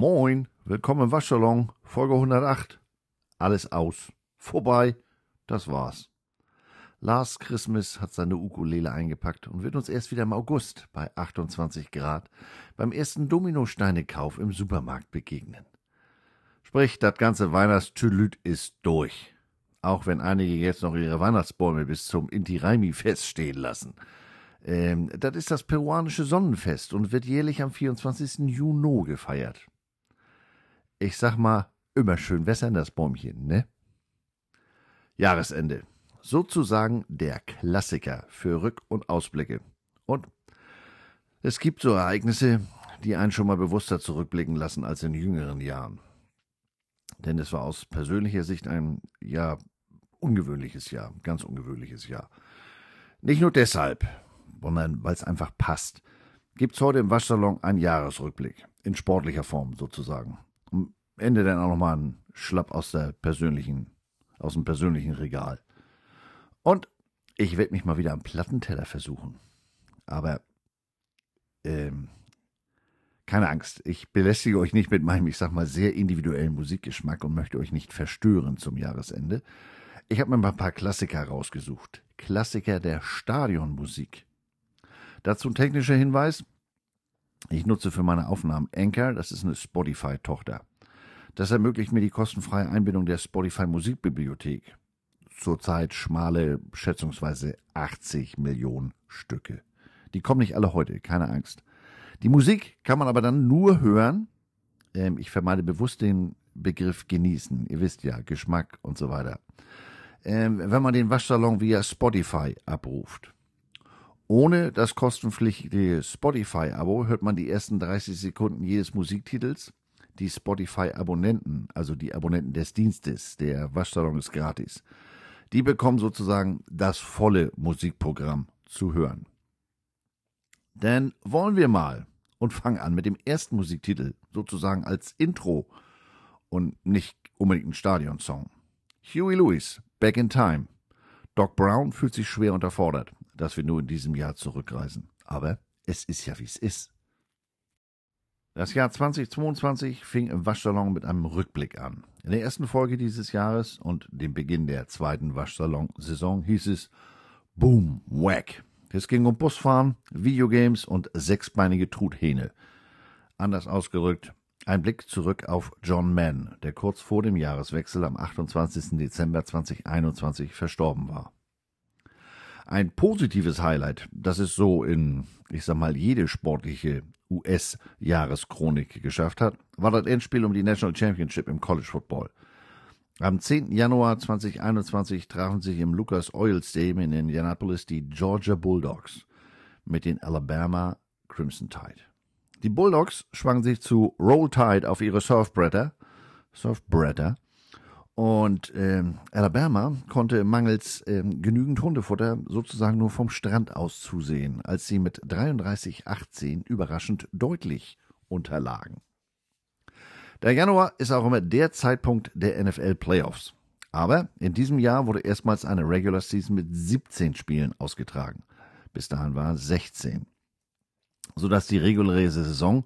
Moin, willkommen im Waschsalon, Folge 108. Alles aus. Vorbei. Das war's. Last Christmas hat seine Ukulele eingepackt und wird uns erst wieder im August bei 28 Grad beim ersten Dominosteinekauf im Supermarkt begegnen. Sprich, das ganze Weihnachtstülüt ist durch. Auch wenn einige jetzt noch ihre Weihnachtsbäume bis zum Inti-Raimi-Fest stehen lassen. Ähm, das ist das peruanische Sonnenfest und wird jährlich am 24. Juni gefeiert. Ich sag mal, immer schön wässern das Bäumchen, ne? Jahresende. Sozusagen der Klassiker für Rück- und Ausblicke. Und es gibt so Ereignisse, die einen schon mal bewusster zurückblicken lassen als in jüngeren Jahren. Denn es war aus persönlicher Sicht ein, ja, ungewöhnliches Jahr, ganz ungewöhnliches Jahr. Nicht nur deshalb, sondern weil es einfach passt, gibt es heute im Waschsalon einen Jahresrückblick, in sportlicher Form sozusagen. Am Ende dann auch nochmal einen Schlapp aus der persönlichen, aus dem persönlichen Regal. Und ich werde mich mal wieder am Plattenteller versuchen. Aber ähm, keine Angst, ich belästige euch nicht mit meinem, ich sag mal, sehr individuellen Musikgeschmack und möchte euch nicht verstören zum Jahresende. Ich habe mir mal ein paar Klassiker rausgesucht. Klassiker der Stadionmusik. Dazu ein technischer Hinweis. Ich nutze für meine Aufnahmen Anchor, das ist eine Spotify-Tochter. Das ermöglicht mir die kostenfreie Einbindung der Spotify Musikbibliothek. Zurzeit schmale, schätzungsweise 80 Millionen Stücke. Die kommen nicht alle heute, keine Angst. Die Musik kann man aber dann nur hören. Ähm, ich vermeide bewusst den Begriff genießen. Ihr wisst ja, Geschmack und so weiter. Ähm, wenn man den Waschsalon via Spotify abruft. Ohne das kostenpflichtige Spotify-Abo hört man die ersten 30 Sekunden jedes Musiktitels. Die Spotify-Abonnenten, also die Abonnenten des Dienstes, der Waschsalon ist gratis, die bekommen sozusagen das volle Musikprogramm zu hören. Denn wollen wir mal und fangen an mit dem ersten Musiktitel, sozusagen als Intro und nicht unbedingt ein Stadionsong. Huey Lewis, Back in Time. Doc Brown fühlt sich schwer unterfordert dass wir nur in diesem Jahr zurückreisen. Aber es ist ja, wie es ist. Das Jahr 2022 fing im Waschsalon mit einem Rückblick an. In der ersten Folge dieses Jahres und dem Beginn der zweiten Waschsalon-Saison hieß es Boom, Whack. Es ging um Busfahren, Videogames und sechsbeinige Truthähne. Anders ausgerückt, ein Blick zurück auf John Mann, der kurz vor dem Jahreswechsel am 28. Dezember 2021 verstorben war. Ein positives Highlight, das es so in, ich sag mal, jede sportliche US-Jahreschronik geschafft hat, war das Endspiel um die National Championship im College Football. Am 10. Januar 2021 trafen sich im Lucas Oil Stadium in Indianapolis die Georgia Bulldogs mit den Alabama Crimson Tide. Die Bulldogs schwangen sich zu Roll Tide auf ihre Surfbretter, Surfbretter und ähm, Alabama konnte mangels ähm, genügend Hundefutter sozusagen nur vom Strand aus zusehen, als sie mit 33-18 überraschend deutlich unterlagen. Der Januar ist auch immer der Zeitpunkt der NFL Playoffs. Aber in diesem Jahr wurde erstmals eine Regular Season mit 17 Spielen ausgetragen. Bis dahin waren es 16. Sodass die reguläre Saison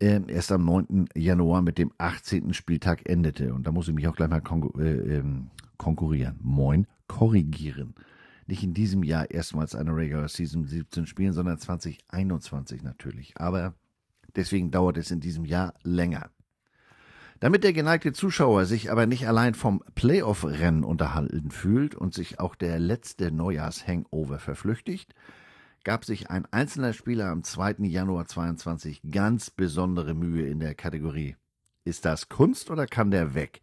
äh, erst am 9. Januar mit dem 18. Spieltag endete. Und da muss ich mich auch gleich mal konkur äh, ähm, konkurrieren. Moin, korrigieren. Nicht in diesem Jahr erstmals eine Regular Season 17 spielen, sondern 2021 natürlich. Aber deswegen dauert es in diesem Jahr länger. Damit der geneigte Zuschauer sich aber nicht allein vom Playoff-Rennen unterhalten fühlt und sich auch der letzte Neujahrs-Hangover verflüchtigt, gab sich ein einzelner Spieler am 2. Januar 22 ganz besondere Mühe in der Kategorie. Ist das Kunst oder kann der weg?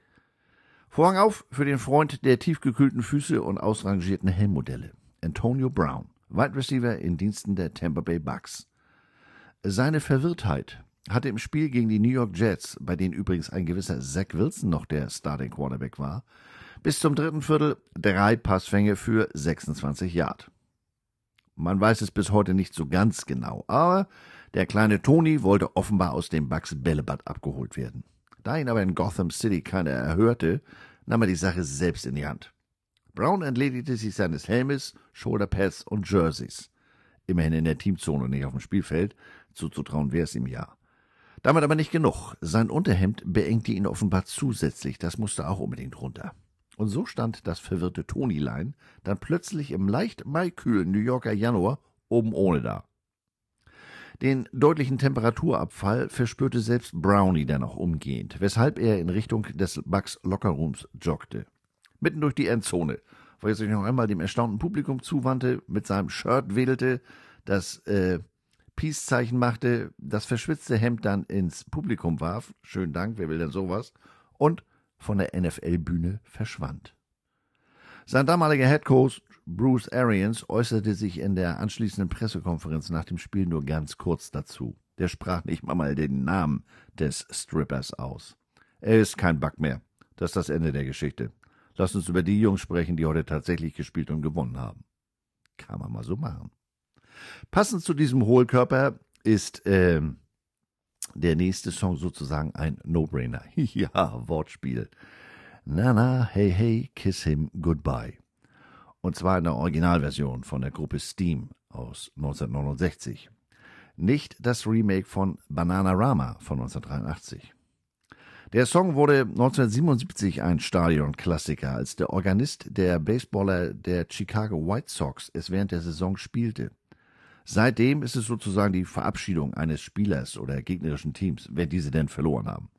Vorhang auf für den Freund der tiefgekühlten Füße und ausrangierten Helmmodelle. Antonio Brown, Wide Receiver in Diensten der Tampa Bay Bucks. Seine Verwirrtheit hatte im Spiel gegen die New York Jets, bei denen übrigens ein gewisser Zach Wilson noch der Starting Quarterback war, bis zum dritten Viertel drei Passfänge für 26 Yard. Man weiß es bis heute nicht so ganz genau, aber der kleine Tony wollte offenbar aus dem Bucks Bällebad abgeholt werden. Da ihn aber in Gotham City keiner erhörte, nahm er die Sache selbst in die Hand. Brown entledigte sich seines Helmes, Shoulderpads und Jerseys. Immerhin in der Teamzone, nicht auf dem Spielfeld. Zuzutrauen wäre es ihm ja. Damit aber nicht genug. Sein Unterhemd beengte ihn offenbar zusätzlich. Das musste auch unbedingt runter. Und so stand das verwirrte Tonylein dann plötzlich im leicht maikühlen New Yorker Januar oben ohne da. Den deutlichen Temperaturabfall verspürte selbst Brownie dann auch umgehend, weshalb er in Richtung des Bucks Lockerrooms joggte. Mitten durch die Endzone, wo er sich noch einmal dem erstaunten Publikum zuwandte, mit seinem Shirt wedelte, das äh, Peace-Zeichen machte, das verschwitzte Hemd dann ins Publikum warf, schönen Dank, wer will denn sowas, und von der NFL-Bühne verschwand. Sein damaliger Headcoach Bruce Arians äußerte sich in der anschließenden Pressekonferenz nach dem Spiel nur ganz kurz dazu. Der sprach nicht mal den Namen des Strippers aus. Er ist kein Bug mehr. Das ist das Ende der Geschichte. Lass uns über die Jungs sprechen, die heute tatsächlich gespielt und gewonnen haben. Kann man mal so machen. Passend zu diesem Hohlkörper ist äh, der nächste Song sozusagen ein No-Brainer. ja, Wortspiel. Na na, hey hey, kiss him goodbye. Und zwar in der Originalversion von der Gruppe Steam aus 1969. Nicht das Remake von Bananarama von 1983. Der Song wurde 1977 ein Stadionklassiker, als der Organist der Baseballer der Chicago White Sox es während der Saison spielte. Seitdem ist es sozusagen die Verabschiedung eines Spielers oder gegnerischen Teams, wenn diese denn verloren haben.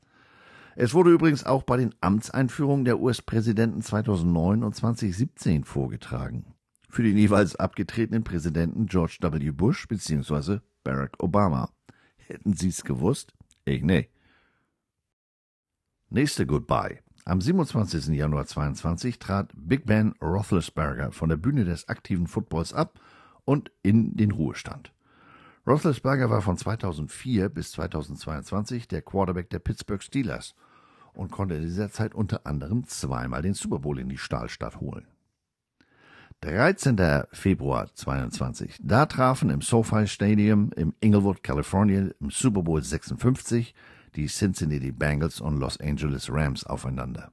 Es wurde übrigens auch bei den Amtseinführungen der US-Präsidenten 2009 und 2017 vorgetragen. Für den jeweils abgetretenen Präsidenten George W. Bush bzw. Barack Obama. Hätten Sie es gewusst? Ich nee. Nächste Goodbye. Am 27. Januar 22 trat Big Ben Roethlisberger von der Bühne des aktiven Footballs ab und in den Ruhestand. Roethlisberger war von 2004 bis 2022 der Quarterback der Pittsburgh Steelers und konnte in dieser Zeit unter anderem zweimal den Super Bowl in die Stahlstadt holen. 13. Februar 22. Da trafen im SoFi Stadium im Inglewood, California, im Super Bowl 56 die Cincinnati Bengals und Los Angeles Rams aufeinander.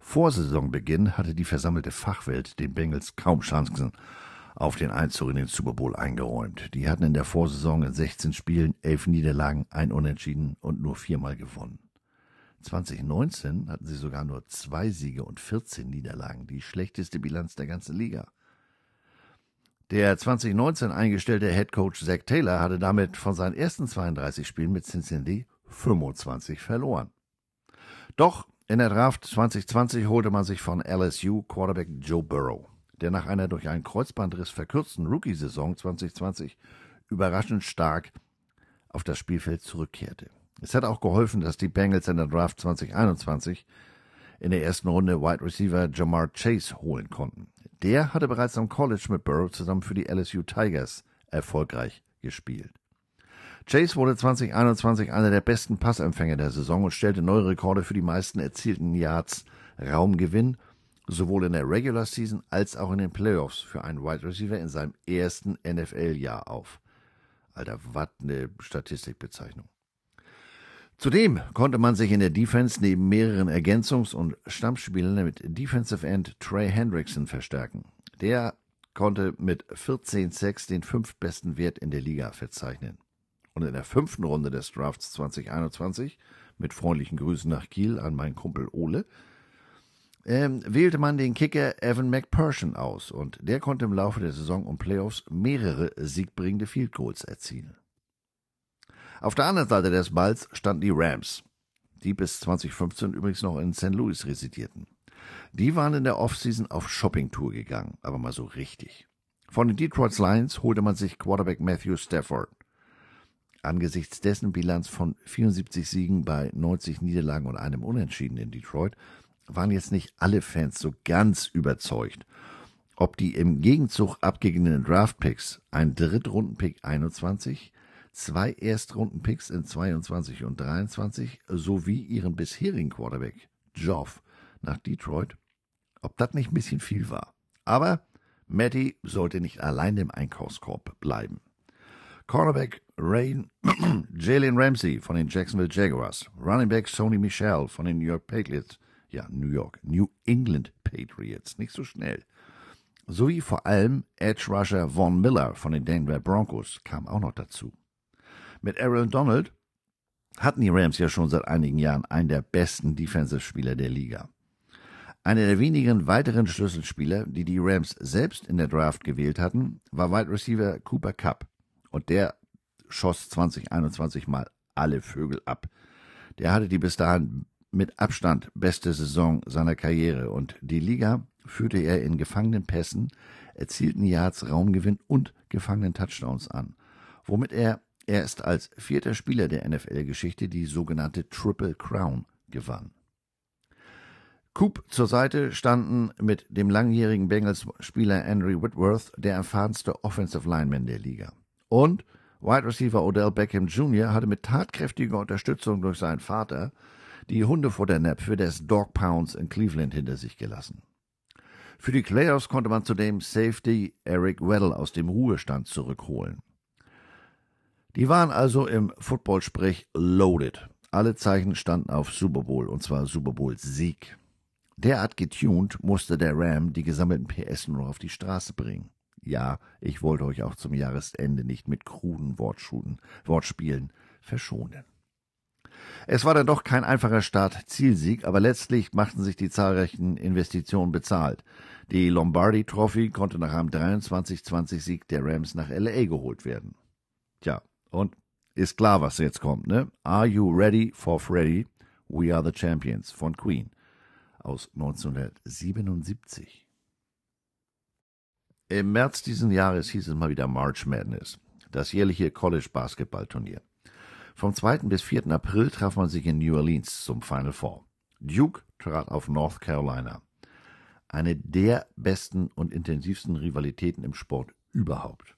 Vor Saisonbeginn hatte die versammelte Fachwelt den Bengals kaum Chancen auf den Einzug in den Super Bowl eingeräumt. Die hatten in der Vorsaison in 16 Spielen elf Niederlagen, ein Unentschieden und nur viermal gewonnen. 2019 hatten sie sogar nur zwei Siege und 14 Niederlagen, die schlechteste Bilanz der ganzen Liga. Der 2019 eingestellte Head Coach Zach Taylor hatte damit von seinen ersten 32 Spielen mit Cincinnati 25 verloren. Doch in der Draft 2020 holte man sich von LSU Quarterback Joe Burrow der nach einer durch einen Kreuzbandriss verkürzten Rookie-Saison 2020 überraschend stark auf das Spielfeld zurückkehrte. Es hat auch geholfen, dass die Bengals in der Draft 2021 in der ersten Runde Wide Receiver Jamar Chase holen konnten. Der hatte bereits am College mit Burrow zusammen für die LSU Tigers erfolgreich gespielt. Chase wurde 2021 einer der besten Passempfänger der Saison und stellte neue Rekorde für die meisten erzielten Yards Raumgewinn sowohl in der Regular Season als auch in den Playoffs für einen Wide Receiver in seinem ersten NFL-Jahr auf. Alter, was eine Statistikbezeichnung. Zudem konnte man sich in der Defense neben mehreren Ergänzungs- und Stammspielern mit Defensive End Trey Hendrickson verstärken. Der konnte mit 14 Sacks den fünftbesten Wert in der Liga verzeichnen. Und in der fünften Runde des Drafts 2021, mit freundlichen Grüßen nach Kiel an meinen Kumpel Ole, ähm, wählte man den Kicker Evan McPherson aus und der konnte im Laufe der Saison und Playoffs mehrere siegbringende Field Goals erzielen. Auf der anderen Seite des Balls standen die Rams, die bis 2015 übrigens noch in St. Louis residierten. Die waren in der Offseason auf Shoppingtour gegangen, aber mal so richtig. Von den Detroit Lions holte man sich Quarterback Matthew Stafford. Angesichts dessen Bilanz von 74 Siegen bei 90 Niederlagen und einem Unentschieden in Detroit waren jetzt nicht alle Fans so ganz überzeugt, ob die im Gegenzug abgegebenen Draftpicks, ein Drittrundenpick 21, zwei Erstrundenpicks in 22 und 23 sowie ihren bisherigen Quarterback Joff nach Detroit, ob das nicht ein bisschen viel war. Aber Matty sollte nicht allein im Einkaufskorb bleiben. Cornerback Rain, Jalen Ramsey von den Jacksonville Jaguars, Running Back Sony Michel von den New York Patriots, ja, New York, New England Patriots, nicht so schnell. Sowie vor allem Edge Rusher Von Miller von den Denver Broncos kam auch noch dazu. Mit Aaron Donald hatten die Rams ja schon seit einigen Jahren einen der besten Defensive-Spieler der Liga. Einer der wenigen weiteren Schlüsselspieler, die die Rams selbst in der Draft gewählt hatten, war Wide Receiver Cooper Cup. Und der schoss 2021 mal alle Vögel ab. Der hatte die bis dahin mit Abstand beste Saison seiner Karriere und die Liga führte er in gefangenen Pässen, erzielten Yards, Raumgewinn und gefangenen Touchdowns an, womit er erst als vierter Spieler der NFL-Geschichte die sogenannte Triple Crown gewann. Coop zur Seite standen mit dem langjährigen Bengals-Spieler Andrew Whitworth der erfahrenste Offensive Lineman der Liga. Und Wide Receiver Odell Beckham Jr. hatte mit tatkräftiger Unterstützung durch seinen Vater die Hundefutternnäpfe des Dog Pounds in Cleveland hinter sich gelassen. Für die Playoffs konnte man zudem Safety Eric Weddle aus dem Ruhestand zurückholen. Die waren also im Football-Sprech loaded. Alle Zeichen standen auf Super Bowl, und zwar Super Bowl Sieg. Derart getuned musste der Ram die gesammelten PS nur auf die Straße bringen. Ja, ich wollte euch auch zum Jahresende nicht mit kruden Wortspielen verschonen. Es war dann doch kein einfacher Start-Zielsieg, aber letztlich machten sich die zahlreichen Investitionen bezahlt. Die Lombardi Trophy konnte nach einem 23-20-Sieg der Rams nach LA geholt werden. Tja, und ist klar, was jetzt kommt, ne? Are you ready for Freddy? We are the Champions von Queen aus 1977. Im März diesen Jahres hieß es mal wieder March Madness, das jährliche College-Basketball-Turnier. Vom 2. bis 4. April traf man sich in New Orleans zum Final Four. Duke trat auf North Carolina. Eine der besten und intensivsten Rivalitäten im Sport überhaupt.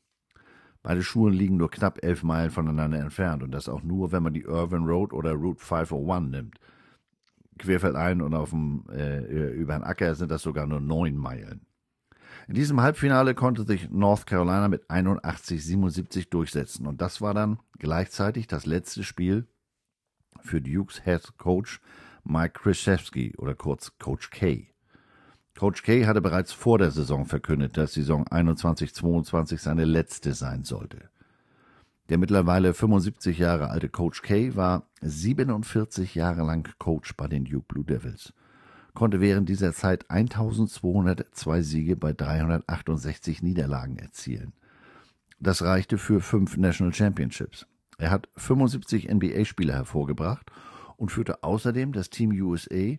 Beide Schulen liegen nur knapp elf Meilen voneinander entfernt und das auch nur, wenn man die Irvin Road oder Route 501 nimmt. Querfeldein und auf dem, äh, über den Acker sind das sogar nur neun Meilen. In diesem Halbfinale konnte sich North Carolina mit 81-77 durchsetzen und das war dann gleichzeitig das letzte Spiel für Dukes Head Coach Mike Krzyzewski oder kurz Coach K. Coach K hatte bereits vor der Saison verkündet, dass Saison 21-22 seine letzte sein sollte. Der mittlerweile 75 Jahre alte Coach K war 47 Jahre lang Coach bei den Duke Blue Devils konnte während dieser Zeit 1202 Siege bei 368 Niederlagen erzielen. Das reichte für fünf National Championships. Er hat 75 NBA-Spieler hervorgebracht und führte außerdem das Team USA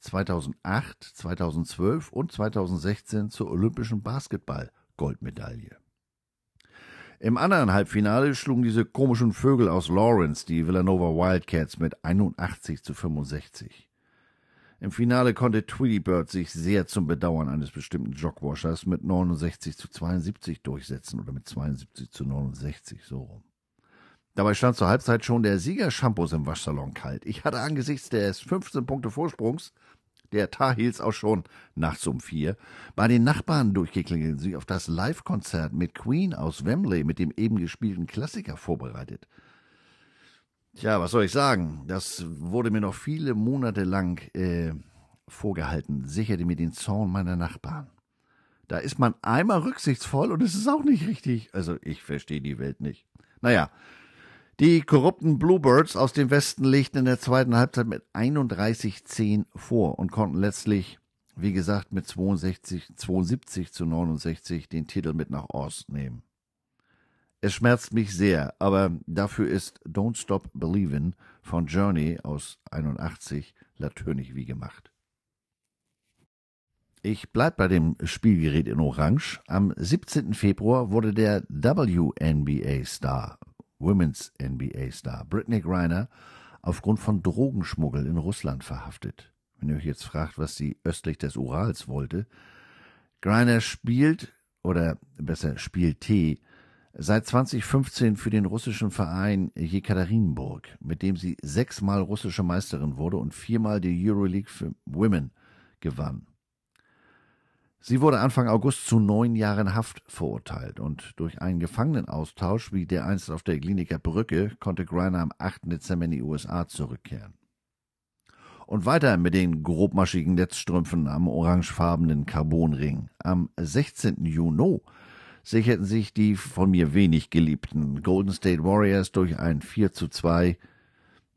2008, 2012 und 2016 zur olympischen Basketball-Goldmedaille. Im anderen Halbfinale schlugen diese komischen Vögel aus Lawrence die Villanova Wildcats mit 81 zu 65. Im Finale konnte Tweety Bird sich sehr zum Bedauern eines bestimmten Jogwashers mit 69 zu 72 durchsetzen oder mit 72 zu 69, so rum. Dabei stand zur Halbzeit schon der Sieger-Shampoos im Waschsalon kalt. Ich hatte angesichts des 15 Punkte Vorsprungs der Tar Heels auch schon nachts um vier bei den Nachbarn durchgeklingelt, sich auf das Live-Konzert mit Queen aus Wembley mit dem eben gespielten Klassiker vorbereitet. Tja, was soll ich sagen? Das wurde mir noch viele Monate lang äh, vorgehalten. Sicherte mir den Zorn meiner Nachbarn. Da ist man einmal rücksichtsvoll und es ist auch nicht richtig. Also ich verstehe die Welt nicht. Naja, die korrupten Bluebirds aus dem Westen legten in der zweiten Halbzeit mit 31-10 vor und konnten letztlich, wie gesagt, mit 62, 72 zu 69 den Titel mit nach Ost nehmen. Es schmerzt mich sehr, aber dafür ist Don't Stop Believin' von Journey aus 81 natürlich wie gemacht. Ich bleib bei dem Spielgerät in Orange. Am 17. Februar wurde der WNBA-Star, Women's NBA-Star, Brittany Griner aufgrund von Drogenschmuggel in Russland verhaftet. Wenn ihr euch jetzt fragt, was sie östlich des Urals wollte, Griner spielt, oder besser spielte, seit 2015 für den russischen Verein Jekaterinburg, mit dem sie sechsmal russische Meisterin wurde und viermal die Euroleague für Women gewann. Sie wurde Anfang August zu neun Jahren Haft verurteilt und durch einen Gefangenenaustausch wie der einst auf der Kliniker Brücke konnte Greiner am 8. Dezember in die USA zurückkehren. Und weiter mit den grobmaschigen Netzstrümpfen am orangefarbenen Carbonring. Am 16. Juni sicherten sich die von mir wenig geliebten Golden State Warriors durch ein 4 zu 2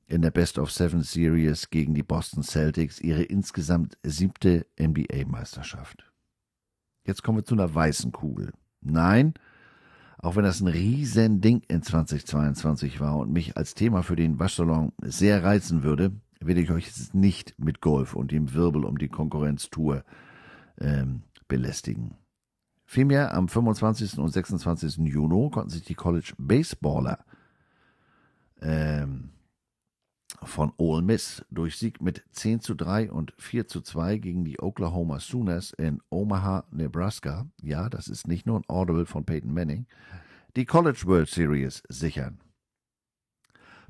in der Best of Seven Series gegen die Boston Celtics ihre insgesamt siebte NBA-Meisterschaft. Jetzt kommen wir zu einer weißen Kugel. Nein, auch wenn das ein riesen Ding in 2022 war und mich als Thema für den Waschsalon sehr reizen würde, will ich euch jetzt nicht mit Golf und dem Wirbel um die Konkurrenztour ähm, belästigen. Vielmehr am 25. und 26. Juni konnten sich die College Baseballer ähm, von Ole Miss durch Sieg mit 10 zu 3 und 4 zu 2 gegen die Oklahoma Sooners in Omaha, Nebraska, ja, das ist nicht nur ein Audible von Peyton Manning, die College World Series sichern.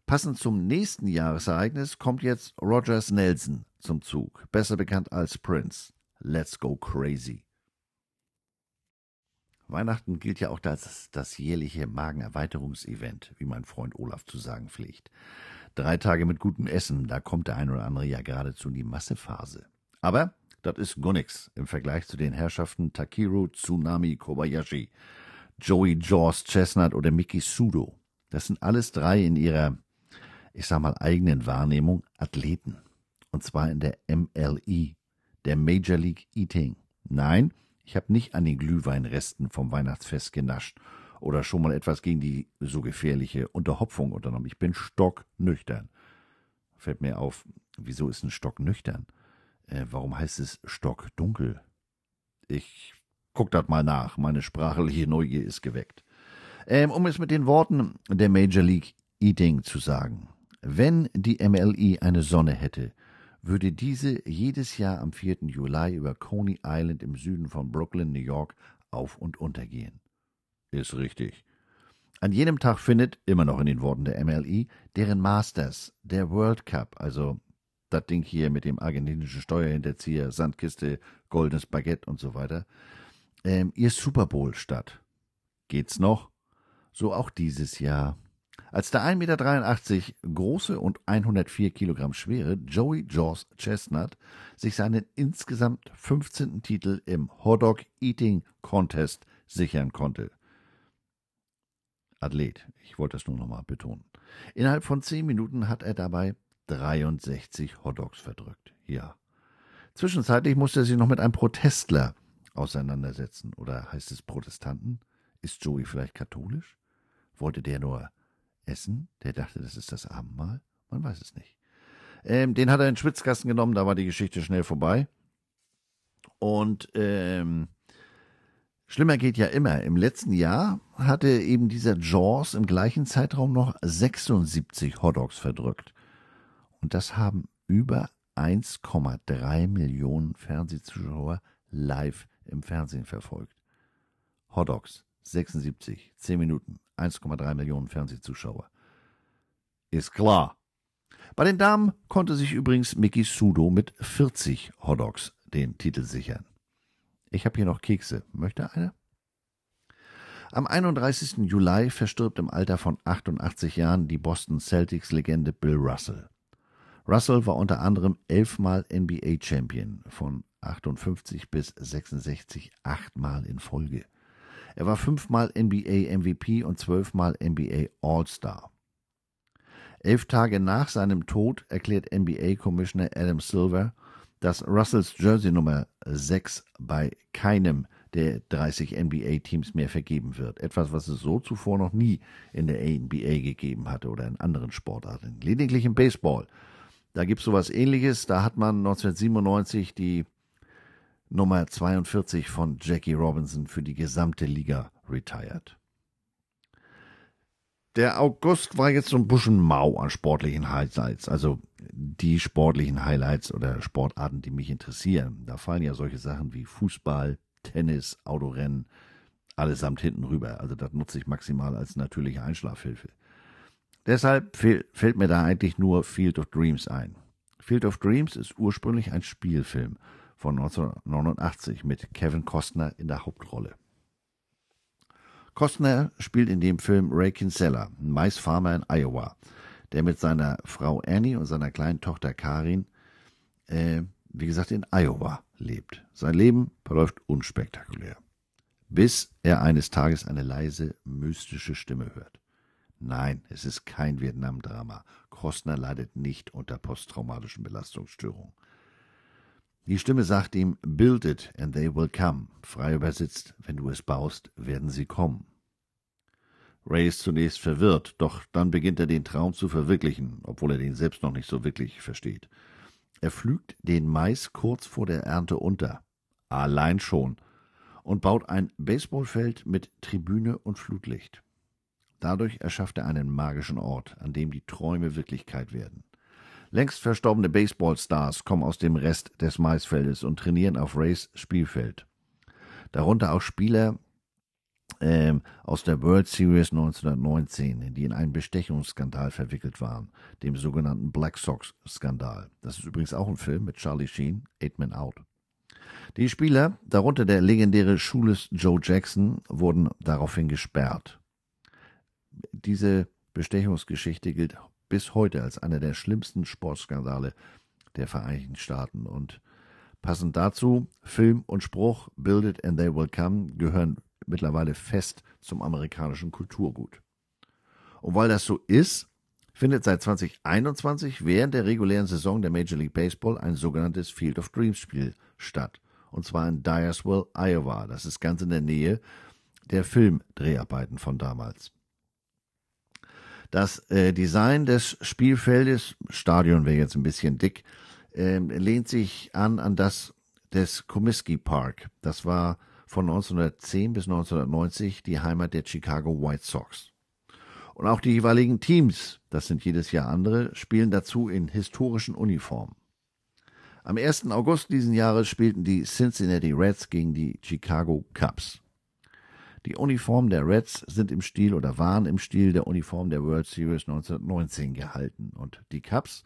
Passend zum nächsten Jahresereignis kommt jetzt Rogers Nelson zum Zug, besser bekannt als Prince. Let's go crazy. Weihnachten gilt ja auch als das jährliche Magenerweiterungsevent, wie mein Freund Olaf zu sagen pflegt. Drei Tage mit gutem Essen, da kommt der ein oder andere ja geradezu in die Massephase. Aber das ist gar im Vergleich zu den Herrschaften Takiru Tsunami Kobayashi, Joey Jaws Chestnut oder Mickey Sudo. Das sind alles drei in ihrer, ich sag mal, eigenen Wahrnehmung Athleten. Und zwar in der MLE, der Major League Eating. Nein, ich habe nicht an den Glühweinresten vom Weihnachtsfest genascht oder schon mal etwas gegen die so gefährliche Unterhopfung unternommen. Ich bin stocknüchtern. Fällt mir auf, wieso ist ein Stock nüchtern? Äh, warum heißt es stockdunkel? Ich guck das mal nach. Meine sprachliche Neugier ist geweckt. Ähm, um es mit den Worten der Major League Eating zu sagen. Wenn die MLE eine Sonne hätte, würde diese jedes Jahr am 4. Juli über Coney Island im Süden von Brooklyn, New York, auf und untergehen. Ist richtig. An jenem Tag findet, immer noch in den Worten der MLE, deren Masters, der World Cup, also das Ding hier mit dem argentinischen Steuerhinterzieher, Sandkiste, goldenes Baguette und so weiter, ähm, ihr Super Bowl statt. Geht's noch? So auch dieses Jahr. Als der 1,83 Meter große und 104 Kilogramm schwere Joey Jaws Chestnut sich seinen insgesamt 15. Titel im Hotdog Eating Contest sichern konnte. Athlet. Ich wollte das nur nochmal betonen. Innerhalb von zehn Minuten hat er dabei 63 Hotdogs verdrückt. Ja. Zwischenzeitlich musste er sich noch mit einem Protestler auseinandersetzen. Oder heißt es Protestanten? Ist Joey vielleicht katholisch? Wollte der nur essen? Der dachte, das ist das Abendmahl? Man weiß es nicht. Ähm, den hat er in den Schwitzkasten genommen, da war die Geschichte schnell vorbei. Und ähm, Schlimmer geht ja immer. Im letzten Jahr hatte eben dieser Jaws im gleichen Zeitraum noch 76 Hotdogs verdrückt. Und das haben über 1,3 Millionen Fernsehzuschauer live im Fernsehen verfolgt. Hotdogs, 76, 10 Minuten, 1,3 Millionen Fernsehzuschauer. Ist klar. Bei den Damen konnte sich übrigens Mickey Sudo mit 40 Hotdogs den Titel sichern. Ich habe hier noch Kekse. Möchte einer? Am 31. Juli verstirbt im Alter von 88 Jahren die Boston Celtics-Legende Bill Russell. Russell war unter anderem elfmal NBA-Champion, von 58 bis 66 achtmal in Folge. Er war fünfmal NBA-MVP und zwölfmal NBA All-Star. Elf Tage nach seinem Tod erklärt NBA-Commissioner Adam Silver, dass Russells Jersey Nummer 6 bei keinem der 30 NBA-Teams mehr vergeben wird. Etwas, was es so zuvor noch nie in der NBA gegeben hatte oder in anderen Sportarten. Lediglich im Baseball. Da gibt es sowas ähnliches. Da hat man 1997 die Nummer 42 von Jackie Robinson für die gesamte Liga retired. Der August war jetzt so ein bisschen mau an sportlichen Highlights, also die sportlichen Highlights oder Sportarten, die mich interessieren. Da fallen ja solche Sachen wie Fußball, Tennis, Autorennen, allesamt hinten rüber. Also das nutze ich maximal als natürliche Einschlafhilfe. Deshalb fällt mir da eigentlich nur Field of Dreams ein. Field of Dreams ist ursprünglich ein Spielfilm von 1989 mit Kevin Costner in der Hauptrolle. Costner spielt in dem Film Ray Kinsella, ein Maisfarmer in Iowa, der mit seiner Frau Annie und seiner kleinen Tochter Karin, äh, wie gesagt, in Iowa lebt. Sein Leben verläuft unspektakulär. Bis er eines Tages eine leise, mystische Stimme hört. Nein, es ist kein Vietnam-Drama. Costner leidet nicht unter posttraumatischen Belastungsstörungen. Die Stimme sagt ihm, build it and they will come. Frei übersetzt, wenn du es baust, werden sie kommen. Ray ist zunächst verwirrt, doch dann beginnt er den Traum zu verwirklichen, obwohl er den selbst noch nicht so wirklich versteht. Er pflügt den Mais kurz vor der Ernte unter, allein schon, und baut ein Baseballfeld mit Tribüne und Flutlicht. Dadurch erschafft er einen magischen Ort, an dem die Träume Wirklichkeit werden. Längst verstorbene Baseballstars kommen aus dem Rest des Maisfeldes und trainieren auf Rays Spielfeld. Darunter auch Spieler, ähm, aus der World Series 1919, die in einen Bestechungsskandal verwickelt waren, dem sogenannten Black Sox-Skandal. Das ist übrigens auch ein Film mit Charlie Sheen, Eight Men Out. Die Spieler, darunter der legendäre Schules Joe Jackson, wurden daraufhin gesperrt. Diese Bestechungsgeschichte gilt bis heute als einer der schlimmsten Sportskandale der Vereinigten Staaten und passend dazu Film und Spruch Build it and they will come gehören mittlerweile fest zum amerikanischen Kulturgut. Und weil das so ist, findet seit 2021 während der regulären Saison der Major League Baseball ein sogenanntes Field of Dreams Spiel statt. Und zwar in Dyersville, Iowa. Das ist ganz in der Nähe der Filmdreharbeiten von damals. Das äh, Design des Spielfeldes, Stadion wäre jetzt ein bisschen dick, äh, lehnt sich an an das des Comiskey Park. Das war von 1910 bis 1990 die Heimat der Chicago White Sox. Und auch die jeweiligen Teams, das sind jedes Jahr andere, spielen dazu in historischen Uniformen. Am 1. August diesen Jahres spielten die Cincinnati Reds gegen die Chicago Cubs. Die Uniformen der Reds sind im Stil oder waren im Stil der Uniform der World Series 1919 gehalten und die Cubs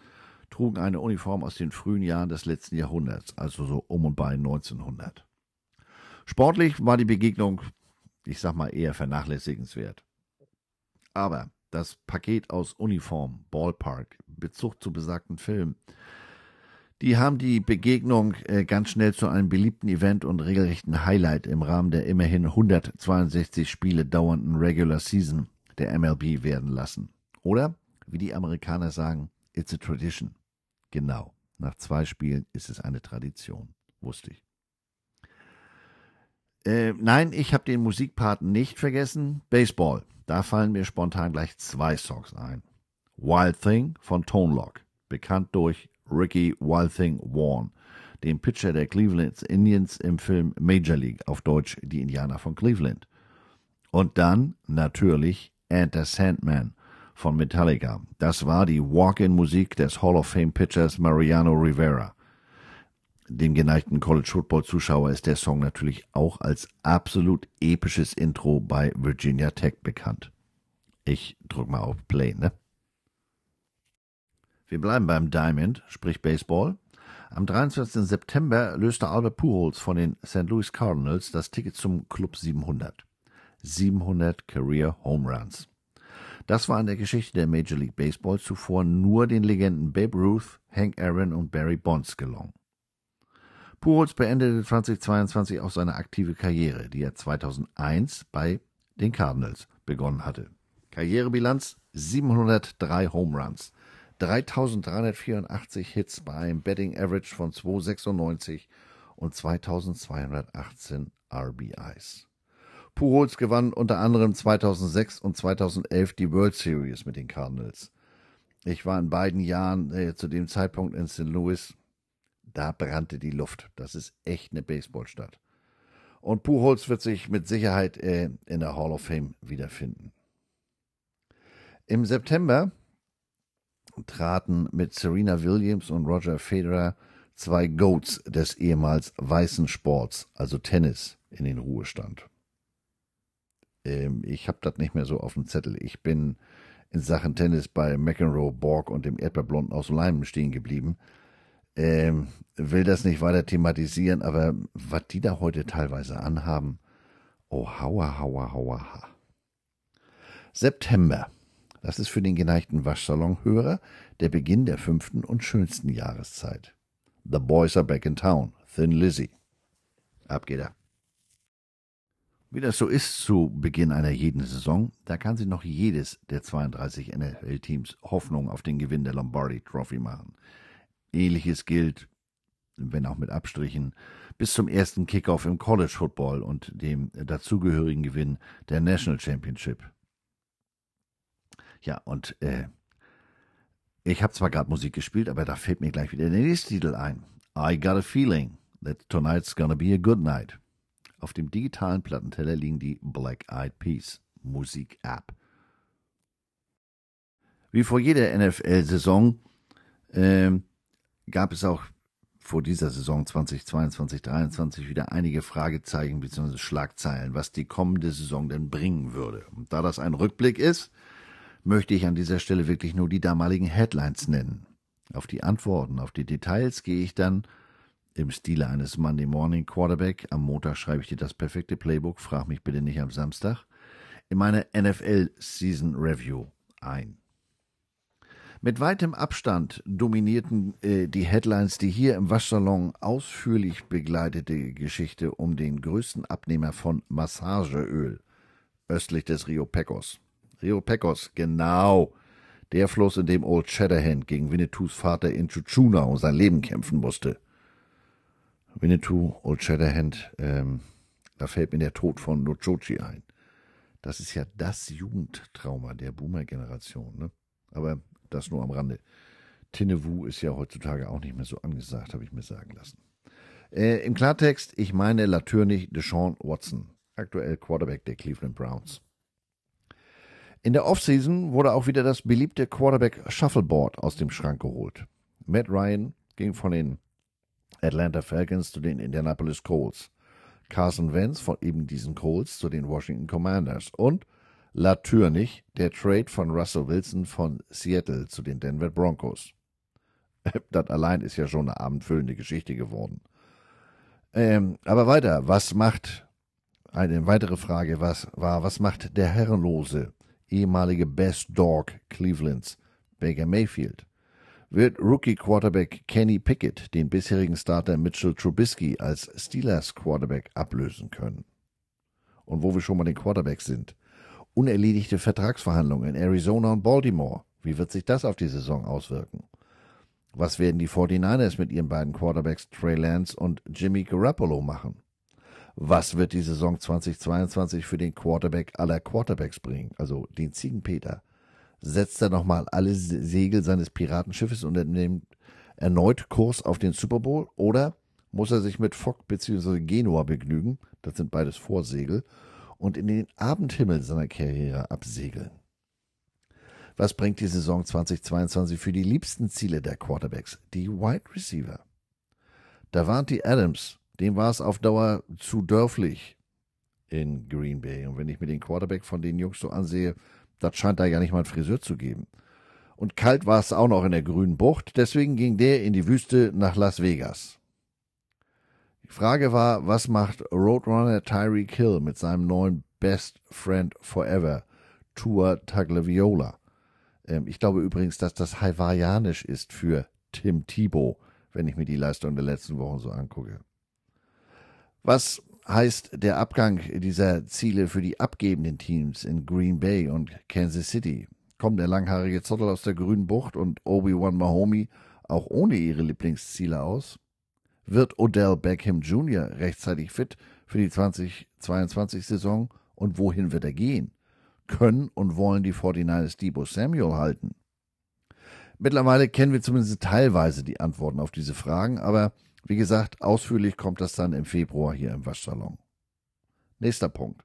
trugen eine Uniform aus den frühen Jahren des letzten Jahrhunderts, also so um und bei 1900. Sportlich war die Begegnung, ich sag mal, eher vernachlässigenswert. Aber das Paket aus Uniform, Ballpark, Bezug zu besagten Film, die haben die Begegnung äh, ganz schnell zu einem beliebten Event und regelrechten Highlight im Rahmen der immerhin 162 Spiele dauernden Regular Season der MLB werden lassen. Oder, wie die Amerikaner sagen, it's a tradition. Genau, nach zwei Spielen ist es eine Tradition, wusste ich. Äh, nein, ich habe den Musikpart nicht vergessen. Baseball. Da fallen mir spontan gleich zwei Songs ein. Wild Thing von Tone Lock, bekannt durch Ricky Wild Thing Warren, dem Pitcher der Cleveland Indians im Film Major League, auf Deutsch die Indianer von Cleveland. Und dann natürlich Enter Sandman von Metallica. Das war die Walk-in-Musik des Hall of Fame Pitchers Mariano Rivera. Dem geneigten College Football Zuschauer ist der Song natürlich auch als absolut episches Intro bei Virginia Tech bekannt. Ich drück mal auf Play, ne? Wir bleiben beim Diamond, sprich Baseball. Am 23. September löste Albert Pujols von den St. Louis Cardinals das Ticket zum Club 700. 700 Career Home Runs. Das war in der Geschichte der Major League Baseball zuvor nur den Legenden Babe Ruth, Hank Aaron und Barry Bonds gelungen. Pujols beendete 2022 auch seine aktive Karriere, die er 2001 bei den Cardinals begonnen hatte. Karrierebilanz 703 Home Runs, 3384 Hits bei einem Betting Average von 296 und 2218 RBIs. Pujols gewann unter anderem 2006 und 2011 die World Series mit den Cardinals. Ich war in beiden Jahren äh, zu dem Zeitpunkt in St. Louis da brannte die Luft. Das ist echt eine Baseballstadt. Und Pujols wird sich mit Sicherheit äh, in der Hall of Fame wiederfinden. Im September traten mit Serena Williams und Roger Federer zwei Goats des ehemals weißen Sports, also Tennis, in den Ruhestand. Ähm, ich habe das nicht mehr so auf dem Zettel. Ich bin in Sachen Tennis bei McEnroe, Borg und dem Erdbeerblonden aus Leimen stehen geblieben. Ähm, will das nicht weiter thematisieren, aber was die da heute teilweise anhaben, oh, hauer, hauer, hauer, ha. September. Das ist für den geneigten Waschsalonhörer der Beginn der fünften und schönsten Jahreszeit. The Boys are back in town. Thin Lizzy. Ab geht er. Wie das so ist zu Beginn einer jeden Saison, da kann sich noch jedes der 32 NFL-Teams Hoffnung auf den Gewinn der Lombardi Trophy machen. Ähnliches gilt, wenn auch mit Abstrichen, bis zum ersten Kickoff im College Football und dem dazugehörigen Gewinn der National Championship. Ja, und äh, ich habe zwar gerade Musik gespielt, aber da fällt mir gleich wieder der nächste Titel ein. I got a feeling that tonight's gonna be a good night. Auf dem digitalen Plattenteller liegen die Black Eyed Peas Musik-App. Wie vor jeder NFL-Saison äh, gab es auch vor dieser Saison 2022 2023 wieder einige Fragezeichen bzw. Schlagzeilen, was die kommende Saison denn bringen würde. Und da das ein Rückblick ist, möchte ich an dieser Stelle wirklich nur die damaligen Headlines nennen. Auf die Antworten, auf die Details gehe ich dann im Stile eines Monday Morning Quarterback. Am Montag schreibe ich dir das perfekte Playbook, frag mich bitte nicht am Samstag, in meine NFL Season Review ein. Mit weitem Abstand dominierten äh, die Headlines die hier im Waschsalon ausführlich begleitete Geschichte um den größten Abnehmer von Massageöl östlich des Rio Pecos. Rio Pecos, genau. Der Fluss, in dem Old Shatterhand gegen Winnetous Vater in Chuchuna um sein Leben kämpfen musste. Winnetou, Old Shatterhand, ähm, da fällt mir der Tod von Nochochi ein. Das ist ja das Jugendtrauma der Boomer-Generation. Ne? Aber das nur am Rande. Tinnewu ist ja heutzutage auch nicht mehr so angesagt, habe ich mir sagen lassen. Äh, Im Klartext, ich meine natürlich Deshaun Watson, aktuell Quarterback der Cleveland Browns. In der Offseason wurde auch wieder das beliebte Quarterback Shuffleboard aus dem Schrank geholt. Matt Ryan ging von den Atlanta Falcons zu den Indianapolis Colts. Carson Wentz von eben diesen Colts zu den Washington Commanders und natürlich der Trade von Russell Wilson von Seattle zu den Denver Broncos. Das allein ist ja schon eine abendfüllende Geschichte geworden. Ähm, aber weiter, was macht, eine weitere Frage was, war, was macht der herrenlose, ehemalige Best Dog Clevelands, Baker Mayfield? wird Rookie-Quarterback Kenny Pickett den bisherigen Starter Mitchell Trubisky als Steelers-Quarterback ablösen können. Und wo wir schon mal den Quarterbacks sind, unerledigte Vertragsverhandlungen in Arizona und Baltimore. Wie wird sich das auf die Saison auswirken? Was werden die 49ers mit ihren beiden Quarterbacks Trey Lance und Jimmy Garoppolo machen? Was wird die Saison 2022 für den Quarterback aller Quarterbacks bringen, also den Ziegenpeter? setzt er nochmal alle Segel seines Piratenschiffes und nimmt erneut Kurs auf den Super Bowl oder muss er sich mit Fock bzw. Genua begnügen, das sind beides Vorsegel, und in den Abendhimmel seiner Karriere absegeln. Was bringt die Saison 2022 für die liebsten Ziele der Quarterbacks, die Wide Receiver? Da warnt die Adams, dem war es auf Dauer zu dörflich in Green Bay. Und wenn ich mir den Quarterback von den Jungs so ansehe, das scheint da ja nicht mal einen Friseur zu geben. Und kalt war es auch noch in der grünen Bucht, deswegen ging der in die Wüste nach Las Vegas. Die Frage war, was macht Roadrunner Tyreek Hill mit seinem neuen Best Friend Forever, Tua Tagliaviola? Ähm, ich glaube übrigens, dass das hawaiianisch ist für Tim Thibault, wenn ich mir die Leistung der letzten Wochen so angucke. Was heißt der Abgang dieser Ziele für die abgebenden Teams in Green Bay und Kansas City? Kommt der langhaarige Zottel aus der grünen Bucht und Obi-Wan Mahomi auch ohne ihre Lieblingsziele aus? Wird Odell Beckham Jr. rechtzeitig fit für die 2022-Saison und wohin wird er gehen? Können und wollen die 49ers Debo Samuel halten? Mittlerweile kennen wir zumindest teilweise die Antworten auf diese Fragen, aber wie gesagt, ausführlich kommt das dann im Februar hier im Waschsalon. Nächster Punkt.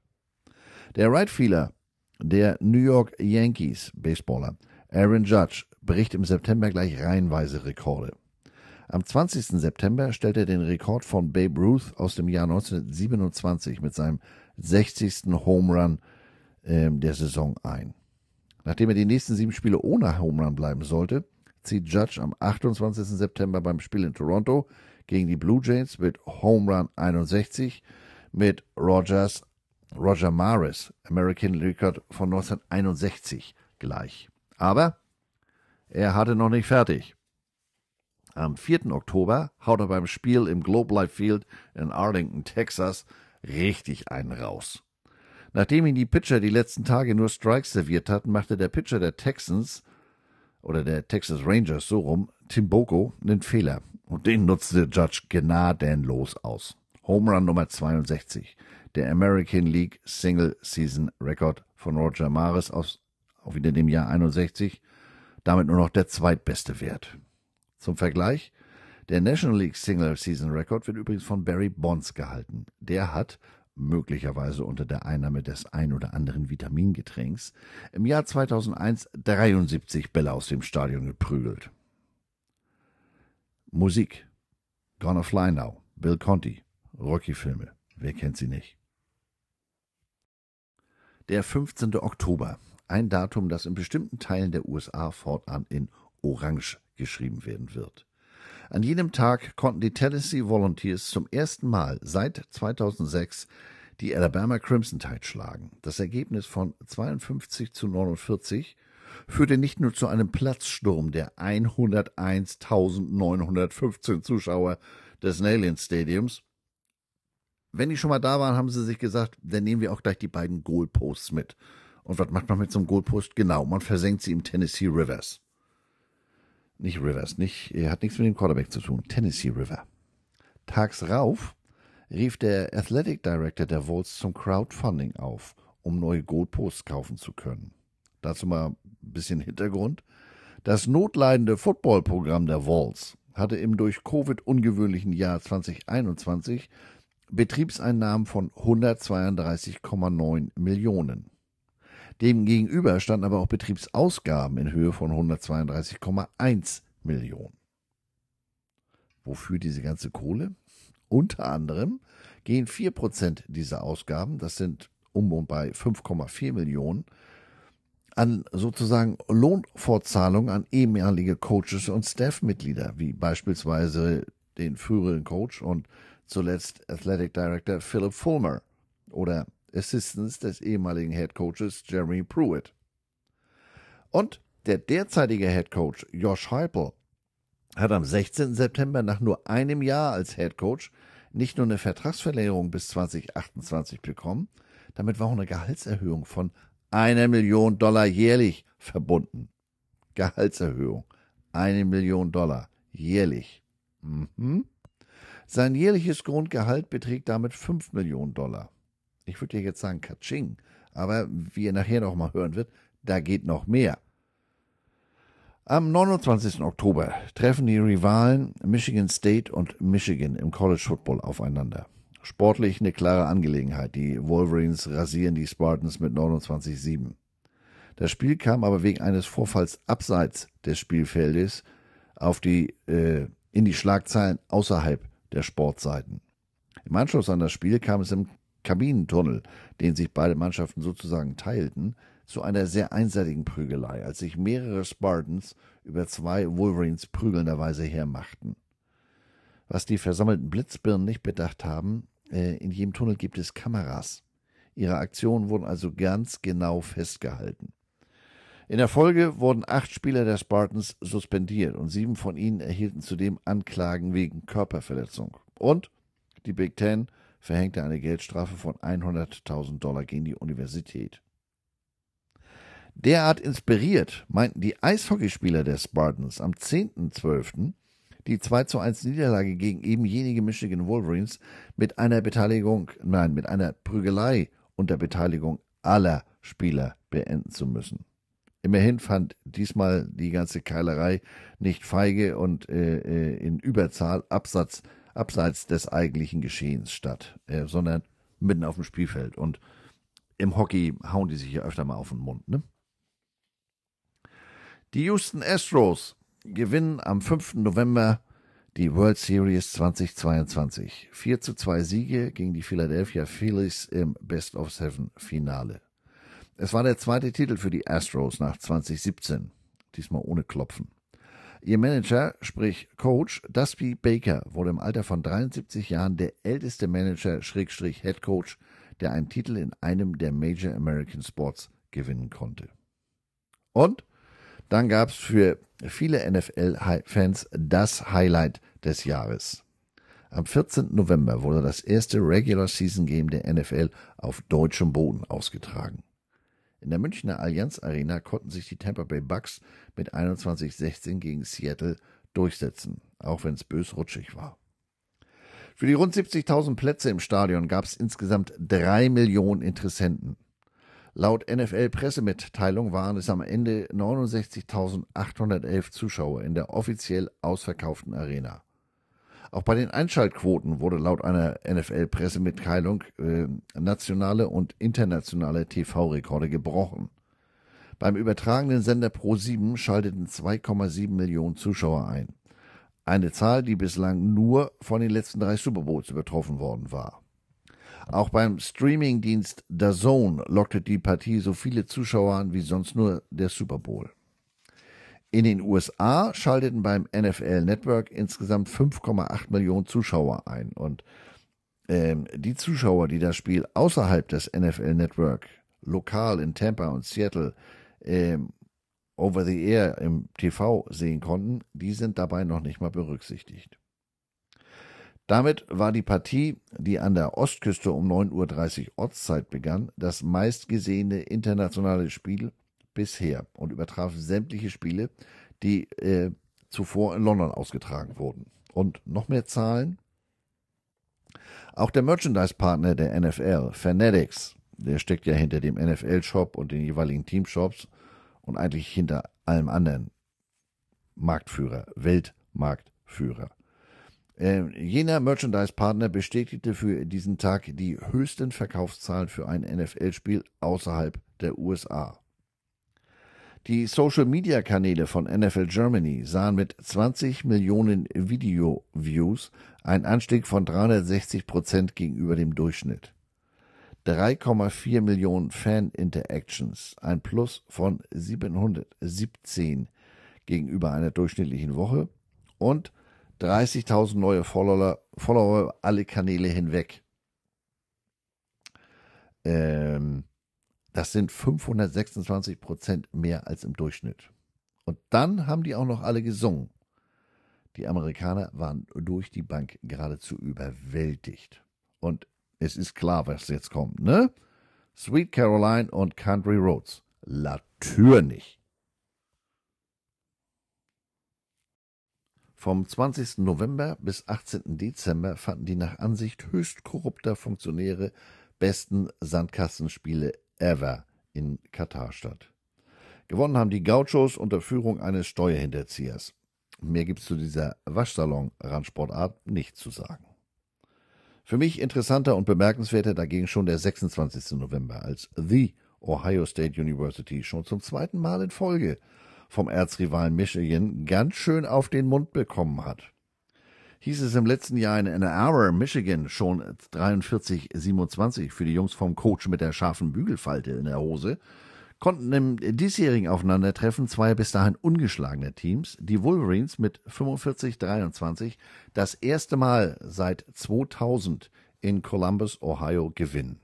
Der Rightfielder der New York Yankees Baseballer Aaron Judge bricht im September gleich reihenweise Rekorde. Am 20. September stellt er den Rekord von Babe Ruth aus dem Jahr 1927 mit seinem 60. Home Run äh, der Saison ein. Nachdem er die nächsten sieben Spiele ohne Home Run bleiben sollte, zieht Judge am 28. September beim Spiel in Toronto gegen die Blue Jays mit Home Run 61 mit Rogers, Roger Maris, American Record von 1961 gleich. Aber er hatte noch nicht fertig. Am 4. Oktober haut er beim Spiel im Globe Life Field in Arlington, Texas, richtig einen raus. Nachdem ihn die Pitcher die letzten Tage nur Strikes serviert hatten, machte der Pitcher der Texans oder der Texas Rangers so rum, Tim Boko, einen Fehler. Und den nutzte Judge gnadenlos aus. Home Run Nummer 62, der American League Single Season Record von Roger Maris aus auch wieder dem Jahr 61, damit nur noch der zweitbeste Wert. Zum Vergleich, der National League Single Season Record wird übrigens von Barry Bonds gehalten. Der hat, möglicherweise unter der Einnahme des ein oder anderen Vitamingetränks, im Jahr 2001 73 Bälle aus dem Stadion geprügelt. Musik. Gonna Fly Now, Bill Conti, Rocky-Filme, wer kennt sie nicht? Der 15. Oktober, ein Datum, das in bestimmten Teilen der USA fortan in Orange geschrieben werden wird. An jenem Tag konnten die Tennessee Volunteers zum ersten Mal seit 2006 die Alabama Crimson Tide schlagen. Das Ergebnis von 52 zu 49 führte nicht nur zu einem Platzsturm der 101.915 Zuschauer des Neyland Stadiums. Wenn die schon mal da waren, haben sie sich gesagt, dann nehmen wir auch gleich die beiden Goalposts mit. Und was macht man mit so einem Goalpost? Genau, man versenkt sie im Tennessee Rivers. Nicht Rivers, nicht, hat nichts mit dem Quarterback zu tun. Tennessee River. Tags rauf rief der Athletic Director der Vols zum Crowdfunding auf, um neue Goalposts kaufen zu können. Dazu mal ein bisschen Hintergrund. Das notleidende Footballprogramm der Vols hatte im durch Covid ungewöhnlichen Jahr 2021 Betriebseinnahmen von 132,9 Millionen. Demgegenüber standen aber auch Betriebsausgaben in Höhe von 132,1 Millionen. Wofür diese ganze Kohle? Unter anderem gehen 4% dieser Ausgaben, das sind um und bei 5,4 Millionen, an sozusagen Lohnfortzahlungen an ehemalige Coaches und Staffmitglieder, wie beispielsweise den früheren Coach und zuletzt Athletic Director Philip Fulmer oder Assistants des ehemaligen Head Coaches Jeremy Pruitt. Und der derzeitige Head Coach Josh Heupel hat am 16. September nach nur einem Jahr als Head Coach nicht nur eine Vertragsverlängerung bis 2028 bekommen, damit war auch eine Gehaltserhöhung von einer Million Dollar jährlich verbunden. Gehaltserhöhung. Eine Million Dollar jährlich. Mhm. Sein jährliches Grundgehalt beträgt damit 5 Millionen Dollar ich würde ja jetzt sagen Katsching, aber wie ihr nachher noch mal hören wird, da geht noch mehr. Am 29. Oktober treffen die Rivalen Michigan State und Michigan im College Football aufeinander. Sportlich eine klare Angelegenheit. Die Wolverines rasieren die Spartans mit 29-7. Das Spiel kam aber wegen eines Vorfalls abseits des Spielfeldes auf die, äh, in die Schlagzeilen außerhalb der Sportseiten. Im Anschluss an das Spiel kam es im Kabinentunnel, den sich beide Mannschaften sozusagen teilten, zu einer sehr einseitigen Prügelei, als sich mehrere Spartans über zwei Wolverines prügelnderweise hermachten. Was die versammelten Blitzbirnen nicht bedacht haben, äh, in jedem Tunnel gibt es Kameras. Ihre Aktionen wurden also ganz genau festgehalten. In der Folge wurden acht Spieler der Spartans suspendiert und sieben von ihnen erhielten zudem Anklagen wegen Körperverletzung. Und die Big Ten verhängte eine Geldstrafe von 100.000 Dollar gegen die Universität. Derart inspiriert meinten die Eishockeyspieler der Spartans am 10.12. die 2 zu 1 Niederlage gegen eben jenige Michigan Wolverines mit einer Beteiligung, nein, mit einer Prügelei unter Beteiligung aller Spieler beenden zu müssen. Immerhin fand diesmal die ganze Keilerei nicht feige und äh, äh in Überzahl Absatz abseits des eigentlichen Geschehens statt, äh, sondern mitten auf dem Spielfeld. Und im Hockey hauen die sich ja öfter mal auf den Mund. Ne? Die Houston Astros gewinnen am 5. November die World Series 2022. 4 zu 2 Siege gegen die Philadelphia Phillies im Best of Seven Finale. Es war der zweite Titel für die Astros nach 2017, diesmal ohne Klopfen. Ihr Manager, sprich Coach, Dusty Baker, wurde im Alter von 73 Jahren der älteste Manager, Schrägstrich Head Coach, der einen Titel in einem der Major American Sports gewinnen konnte. Und dann gab es für viele NFL-Fans das Highlight des Jahres. Am 14. November wurde das erste Regular Season Game der NFL auf deutschem Boden ausgetragen. In der Münchner Allianz Arena konnten sich die Tampa Bay Bucks mit 21-16 gegen Seattle durchsetzen, auch wenn es bös rutschig war. Für die rund 70.000 Plätze im Stadion gab es insgesamt drei Millionen Interessenten. Laut NFL-Pressemitteilung waren es am Ende 69.811 Zuschauer in der offiziell ausverkauften Arena. Auch bei den Einschaltquoten wurde laut einer NFL-Pressemitteilung äh, nationale und internationale TV-Rekorde gebrochen. Beim übertragenen Sender Pro7 schalteten 2,7 Millionen Zuschauer ein. Eine Zahl, die bislang nur von den letzten drei Super Bowls übertroffen worden war. Auch beim Streamingdienst DAZN lockte die Partie so viele Zuschauer an wie sonst nur der Super Bowl. In den USA schalteten beim NFL Network insgesamt 5,8 Millionen Zuschauer ein. Und ähm, die Zuschauer, die das Spiel außerhalb des NFL Network, lokal in Tampa und Seattle, ähm, over the air im TV sehen konnten, die sind dabei noch nicht mal berücksichtigt. Damit war die Partie, die an der Ostküste um 9.30 Uhr Ortszeit begann, das meistgesehene internationale Spiel bisher und übertraf sämtliche Spiele, die äh, zuvor in London ausgetragen wurden. Und noch mehr Zahlen. Auch der Merchandise-Partner der NFL, Fanatics, der steckt ja hinter dem NFL-Shop und den jeweiligen Teamshops und eigentlich hinter allem anderen Marktführer, Weltmarktführer. Äh, jener Merchandise-Partner bestätigte für diesen Tag die höchsten Verkaufszahlen für ein NFL-Spiel außerhalb der USA. Die Social-Media-Kanäle von NFL Germany sahen mit 20 Millionen Video-Views einen Anstieg von 360 Prozent gegenüber dem Durchschnitt. 3,4 Millionen Fan-Interactions, ein Plus von 717 gegenüber einer durchschnittlichen Woche und 30.000 neue Follower, Follower alle Kanäle hinweg. Ähm, das sind 526 Prozent mehr als im Durchschnitt. Und dann haben die auch noch alle gesungen. Die Amerikaner waren durch die Bank geradezu überwältigt. Und es ist klar, was jetzt kommt, ne? Sweet Caroline und Country Roads. Natürlich. Vom 20. November bis 18. Dezember fanden die nach Ansicht höchst korrupter Funktionäre besten Sandkastenspiele ever in Katar statt. Gewonnen haben die Gauchos unter Führung eines Steuerhinterziehers. Mehr gibt's zu dieser Waschsalon-Randsportart nicht zu sagen. Für mich interessanter und bemerkenswerter dagegen schon der 26. November, als The Ohio State University schon zum zweiten Mal in Folge vom Erzrivalen Michigan ganz schön auf den Mund bekommen hat hieß es im letzten Jahr in Ann Arbor, Michigan, schon 43-27 für die Jungs vom Coach mit der scharfen Bügelfalte in der Hose, konnten im diesjährigen Aufeinandertreffen zwei bis dahin ungeschlagene Teams, die Wolverines mit 45-23, das erste Mal seit 2000 in Columbus, Ohio, gewinnen.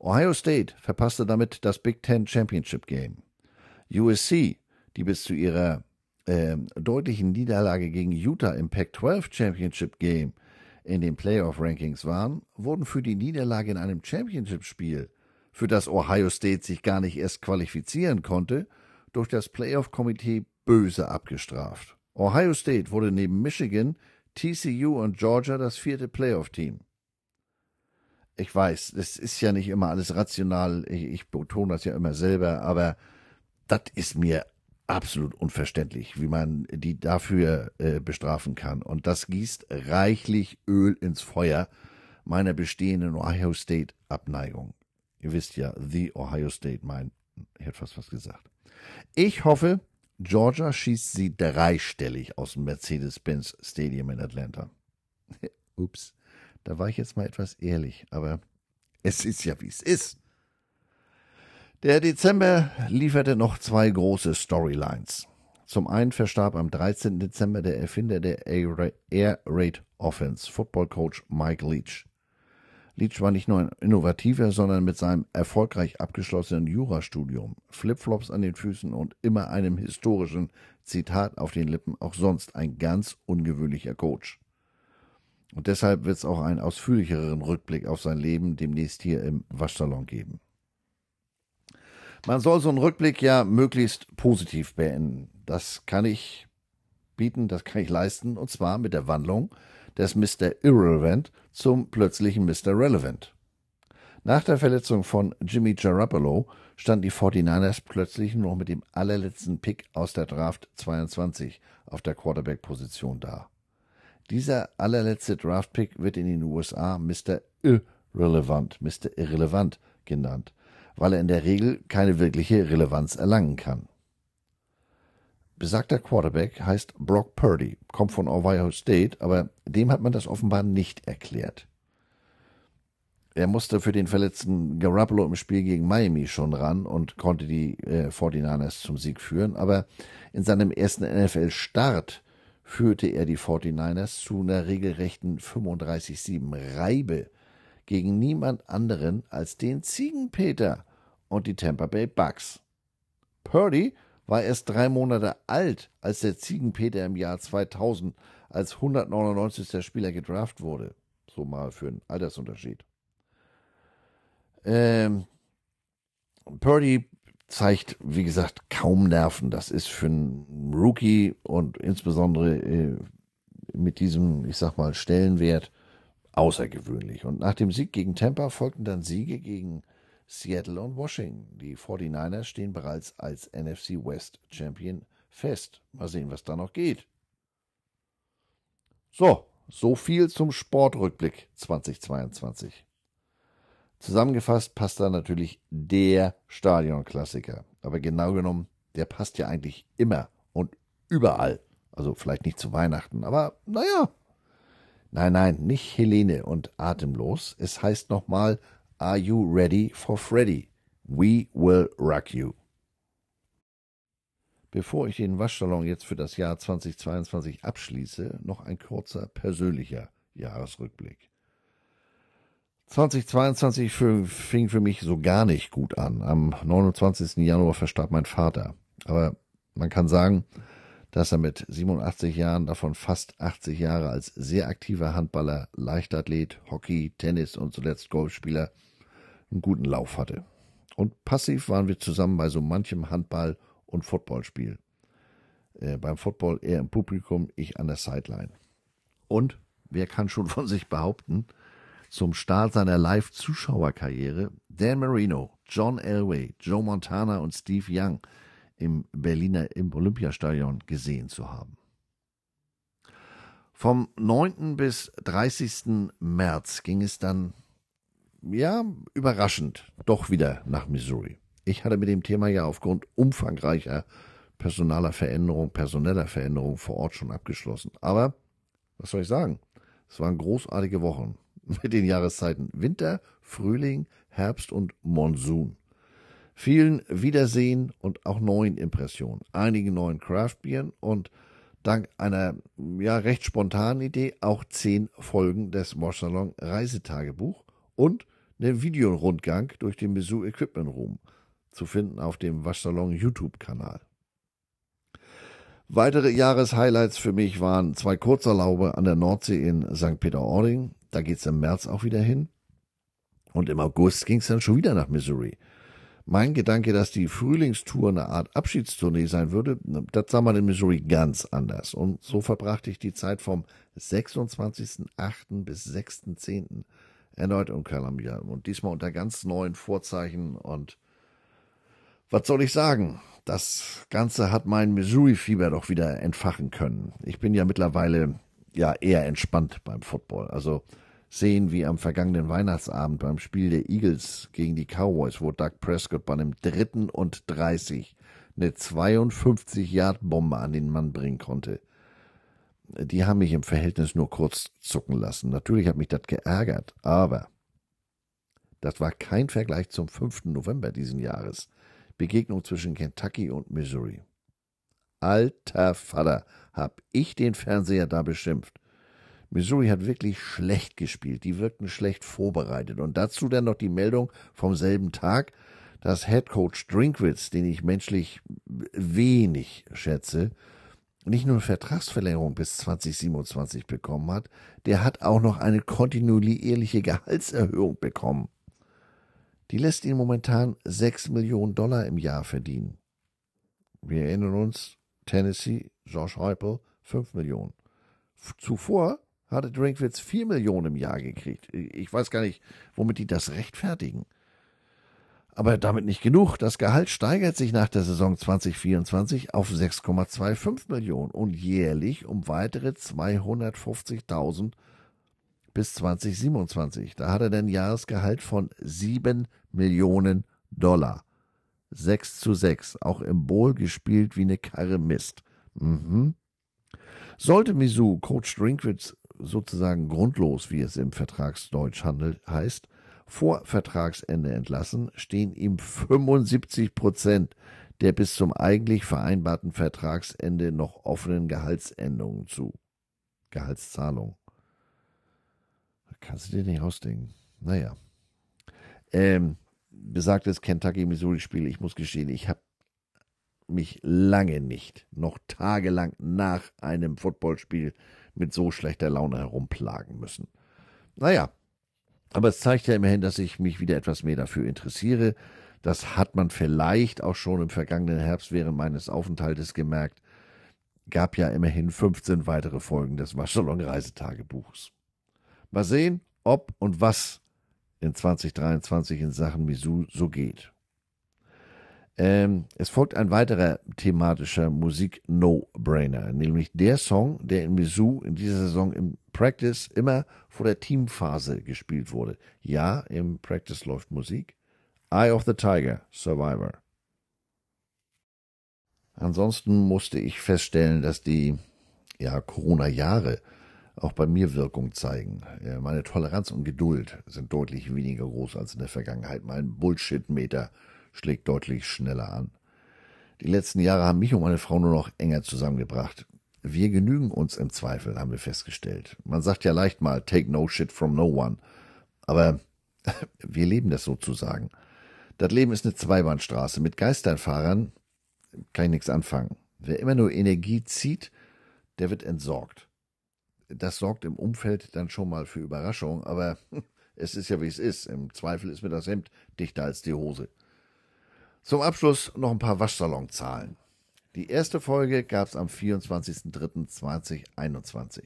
Ohio State verpasste damit das Big Ten Championship Game. USC, die bis zu ihrer äh, deutlichen Niederlage gegen Utah im Pac-12 Championship Game in den Playoff-Rankings waren, wurden für die Niederlage in einem Championship-Spiel, für das Ohio State sich gar nicht erst qualifizieren konnte, durch das Playoff-Komitee böse abgestraft. Ohio State wurde neben Michigan, TCU und Georgia das vierte Playoff-Team. Ich weiß, das ist ja nicht immer alles rational, ich, ich betone das ja immer selber, aber das ist mir absolut unverständlich, wie man die dafür äh, bestrafen kann. Und das gießt reichlich Öl ins Feuer meiner bestehenden Ohio State Abneigung. Ihr wisst ja, The Ohio State, mein, ich hätte fast was gesagt. Ich hoffe, Georgia schießt sie dreistellig aus dem Mercedes-Benz Stadium in Atlanta. Ups, da war ich jetzt mal etwas ehrlich, aber es ist ja, wie es ist. Der Dezember lieferte noch zwei große Storylines. Zum einen verstarb am 13. Dezember der Erfinder der Air Raid Offense, Football Coach Mike Leach. Leach war nicht nur ein innovativer, sondern mit seinem erfolgreich abgeschlossenen Jurastudium, Flipflops an den Füßen und immer einem historischen Zitat auf den Lippen auch sonst ein ganz ungewöhnlicher Coach. Und deshalb wird es auch einen ausführlicheren Rückblick auf sein Leben demnächst hier im Waschsalon geben. Man soll so einen Rückblick ja möglichst positiv beenden. Das kann ich bieten, das kann ich leisten, und zwar mit der Wandlung des Mr. Irrelevant zum plötzlichen Mr. Relevant. Nach der Verletzung von Jimmy Garoppolo standen die 49ers plötzlich nur noch mit dem allerletzten Pick aus der Draft 22 auf der Quarterback-Position da. Dieser allerletzte Draft-Pick wird in den USA Mr. Irrelevant, Mr. Irrelevant genannt, weil er in der Regel keine wirkliche Relevanz erlangen kann. Besagter Quarterback heißt Brock Purdy, kommt von Ohio State, aber dem hat man das offenbar nicht erklärt. Er musste für den verletzten Garoppolo im Spiel gegen Miami schon ran und konnte die äh, 49ers zum Sieg führen, aber in seinem ersten NFL-Start führte er die 49ers zu einer regelrechten 35-7 Reibe gegen niemand anderen als den Ziegenpeter und die Tampa Bay Bucks. Purdy war erst drei Monate alt, als der Ziegenpeter im Jahr 2000 als 199. Spieler gedraft wurde. So mal für einen Altersunterschied. Ähm, Purdy zeigt, wie gesagt, kaum Nerven. Das ist für einen Rookie und insbesondere äh, mit diesem, ich sag mal, Stellenwert außergewöhnlich. Und nach dem Sieg gegen Tampa folgten dann Siege gegen Seattle und Washington. Die 49ers stehen bereits als NFC West Champion fest. Mal sehen, was da noch geht. So, so viel zum Sportrückblick 2022. Zusammengefasst passt da natürlich der Stadionklassiker. Aber genau genommen, der passt ja eigentlich immer und überall. Also vielleicht nicht zu Weihnachten, aber naja. Nein, nein, nicht Helene und atemlos. Es heißt nochmal Are you ready for Freddy? We will rock you. Bevor ich den Waschsalon jetzt für das Jahr 2022 abschließe, noch ein kurzer persönlicher Jahresrückblick. 2022 fing für mich so gar nicht gut an. Am 29. Januar verstarb mein Vater. Aber man kann sagen, dass er mit 87 Jahren, davon fast 80 Jahre als sehr aktiver Handballer, Leichtathlet, Hockey, Tennis und zuletzt Golfspieler einen guten Lauf hatte. Und passiv waren wir zusammen bei so manchem Handball- und Footballspiel. Äh, beim Football eher im Publikum, ich an der Sideline. Und wer kann schon von sich behaupten, zum Start seiner Live-Zuschauerkarriere Dan Marino, John Elway, Joe Montana und Steve Young im Berliner im Olympiastadion gesehen zu haben. Vom 9. bis 30. März ging es dann, ja, überraschend, doch wieder nach Missouri. Ich hatte mit dem Thema ja aufgrund umfangreicher personaler Veränderung, personeller Veränderung vor Ort schon abgeschlossen. Aber, was soll ich sagen? Es waren großartige Wochen mit den Jahreszeiten Winter, Frühling, Herbst und Monsun. Vielen Wiedersehen und auch neuen Impressionen, einigen neuen Craftbieren und dank einer ja recht spontanen Idee auch zehn Folgen des Waschsalon Reisetagebuch und einen Videorundgang durch den Mizzou Equipment Room zu finden auf dem Waschsalon YouTube-Kanal. Weitere Jahreshighlights für mich waren zwei Kurzerlaube an der Nordsee in St. Peter-Ording, da geht es im März auch wieder hin. Und im August ging es dann schon wieder nach Missouri. Mein Gedanke, dass die Frühlingstour eine Art Abschiedstournee sein würde, das sah man in Missouri ganz anders. Und so verbrachte ich die Zeit vom 26.08. bis 6.10. erneut in Columbia. Und diesmal unter ganz neuen Vorzeichen. Und was soll ich sagen? Das Ganze hat mein Missouri-Fieber doch wieder entfachen können. Ich bin ja mittlerweile ja eher entspannt beim Football. Also sehen wie am vergangenen Weihnachtsabend beim Spiel der Eagles gegen die Cowboys, wo Doug Prescott bei einem dritten und 30 eine 52-Yard-Bombe an den Mann bringen konnte. Die haben mich im Verhältnis nur kurz zucken lassen. Natürlich hat mich das geärgert, aber das war kein Vergleich zum 5. November diesen Jahres. Begegnung zwischen Kentucky und Missouri. Alter Vater, hab ich den Fernseher da beschimpft. Missouri hat wirklich schlecht gespielt. Die wirkten schlecht vorbereitet. Und dazu dann noch die Meldung vom selben Tag, dass Head Coach Drinkwitz, den ich menschlich wenig schätze, nicht nur eine Vertragsverlängerung bis 2027 bekommen hat, der hat auch noch eine kontinuierliche Gehaltserhöhung bekommen. Die lässt ihn momentan 6 Millionen Dollar im Jahr verdienen. Wir erinnern uns, Tennessee, Josh Heupel, 5 Millionen. Zuvor hatte Drinkwitz 4 Millionen im Jahr gekriegt. Ich weiß gar nicht, womit die das rechtfertigen. Aber damit nicht genug. Das Gehalt steigert sich nach der Saison 2024 auf 6,25 Millionen und jährlich um weitere 250.000 bis 2027. Da hat er ein Jahresgehalt von 7 Millionen Dollar. 6 zu 6. Auch im Bowl gespielt wie eine Karre Mist. Mhm. Sollte Misu Coach Drinkwitz sozusagen grundlos, wie es im Vertragsdeutsch handelt, heißt, vor Vertragsende entlassen, stehen ihm 75 Prozent der bis zum eigentlich vereinbarten Vertragsende noch offenen Gehaltsänderungen zu. Gehaltszahlung. Kannst du dir nicht ausdenken. Naja. Ähm, besagtes Kentucky-Missouri-Spiel, ich muss gestehen, ich habe mich lange nicht, noch tagelang nach einem Footballspiel mit so schlechter Laune herumplagen müssen. Naja, aber es zeigt ja immerhin, dass ich mich wieder etwas mehr dafür interessiere. Das hat man vielleicht auch schon im vergangenen Herbst während meines Aufenthaltes gemerkt. Gab ja immerhin 15 weitere Folgen des Waschsalon Reisetagebuchs. Mal sehen, ob und was in 2023 in Sachen Misu so geht. Ähm, es folgt ein weiterer thematischer Musik-No-Brainer, nämlich der Song, der in Mizzou in dieser Saison im Practice immer vor der Teamphase gespielt wurde. Ja, im Practice läuft Musik. Eye of the Tiger, Survivor. Ansonsten musste ich feststellen, dass die ja, Corona-Jahre auch bei mir Wirkung zeigen. Meine Toleranz und Geduld sind deutlich weniger groß als in der Vergangenheit. Mein Bullshit-Meter schlägt deutlich schneller an. Die letzten Jahre haben mich und meine Frau nur noch enger zusammengebracht. Wir genügen uns im Zweifel, haben wir festgestellt. Man sagt ja leicht mal, take no shit from no one. Aber wir leben das sozusagen. Das Leben ist eine Zweibahnstraße. Mit Geisternfahrern kann ich nichts anfangen. Wer immer nur Energie zieht, der wird entsorgt. Das sorgt im Umfeld dann schon mal für Überraschung, aber es ist ja wie es ist. Im Zweifel ist mir das Hemd dichter als die Hose. Zum Abschluss noch ein paar Waschsalonzahlen. Die erste Folge gab es am 24.03.2021.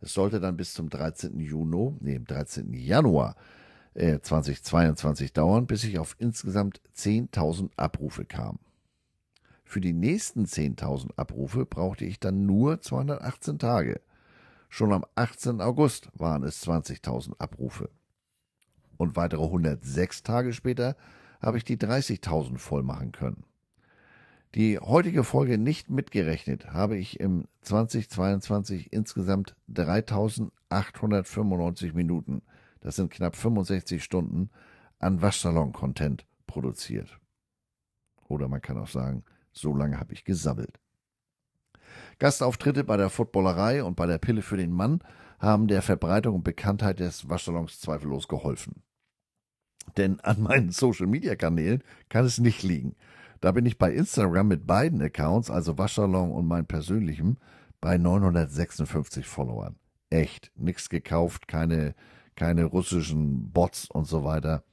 Das sollte dann bis zum 13. Juni, nee, 13. Januar äh, 2022 dauern, bis ich auf insgesamt 10.000 Abrufe kam. Für die nächsten 10.000 Abrufe brauchte ich dann nur 218 Tage. Schon am 18. August waren es 20.000 Abrufe. Und weitere 106 Tage später habe ich die 30.000 voll machen können. Die heutige Folge nicht mitgerechnet, habe ich im 2022 insgesamt 3895 Minuten, das sind knapp 65 Stunden, an Waschsalon-Content produziert. Oder man kann auch sagen, so lange habe ich gesabbelt. Gastauftritte bei der Footballerei und bei der Pille für den Mann haben der Verbreitung und Bekanntheit des Waschsalons zweifellos geholfen. Denn an meinen Social-Media-Kanälen kann es nicht liegen. Da bin ich bei Instagram mit beiden Accounts, also Waschsalon und meinem persönlichen, bei 956 Followern. Echt, nichts gekauft, keine, keine russischen Bots und so weiter.